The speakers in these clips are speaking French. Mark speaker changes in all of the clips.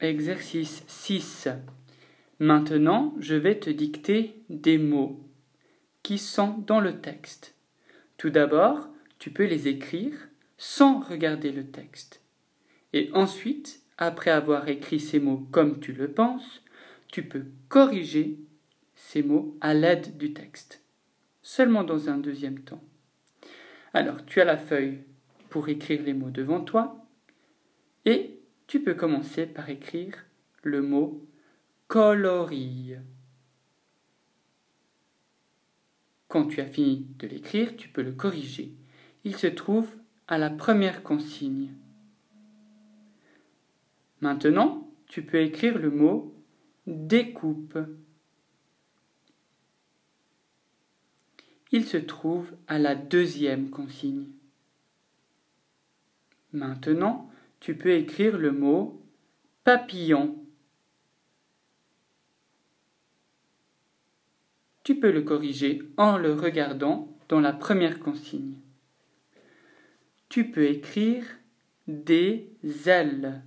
Speaker 1: Exercice 6. Maintenant, je vais te dicter des mots qui sont dans le texte. Tout d'abord, tu peux les écrire sans regarder le texte. Et ensuite, après avoir écrit ces mots comme tu le penses, tu peux corriger ces mots à l'aide du texte, seulement dans un deuxième temps. Alors, tu as la feuille pour écrire les mots devant toi et tu peux commencer par écrire le mot coloris. Quand tu as fini de l'écrire, tu peux le corriger. Il se trouve à la première consigne. Maintenant, tu peux écrire le mot découpe. Il se trouve à la deuxième consigne. Maintenant, tu peux écrire le mot papillon. Tu peux le corriger en le regardant dans la première consigne. Tu peux écrire des ailes.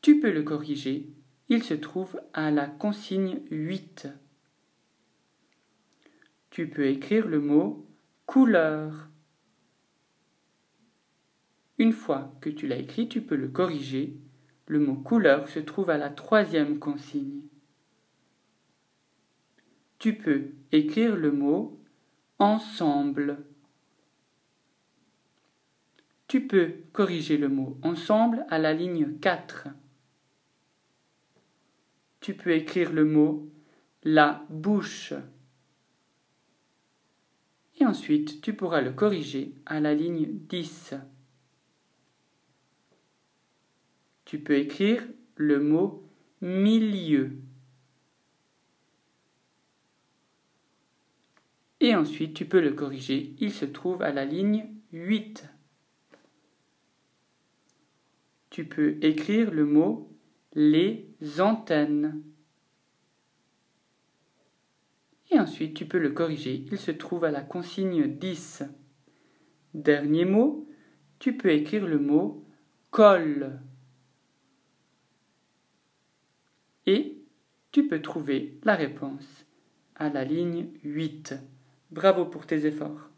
Speaker 1: Tu peux le corriger, il se trouve à la consigne 8. Tu peux écrire le mot couleur. Une fois que tu l'as écrit, tu peux le corriger. Le mot couleur se trouve à la troisième consigne. Tu peux écrire le mot ensemble. Tu peux corriger le mot ensemble à la ligne 4. Tu peux écrire le mot la bouche. Et ensuite, tu pourras le corriger à la ligne 10. Tu peux écrire le mot milieu. Et ensuite, tu peux le corriger. Il se trouve à la ligne 8. Tu peux écrire le mot les antennes. Et ensuite, tu peux le corriger. Il se trouve à la consigne 10. Dernier mot, tu peux écrire le mot colle et tu peux trouver la réponse à la ligne 8. Bravo pour tes efforts.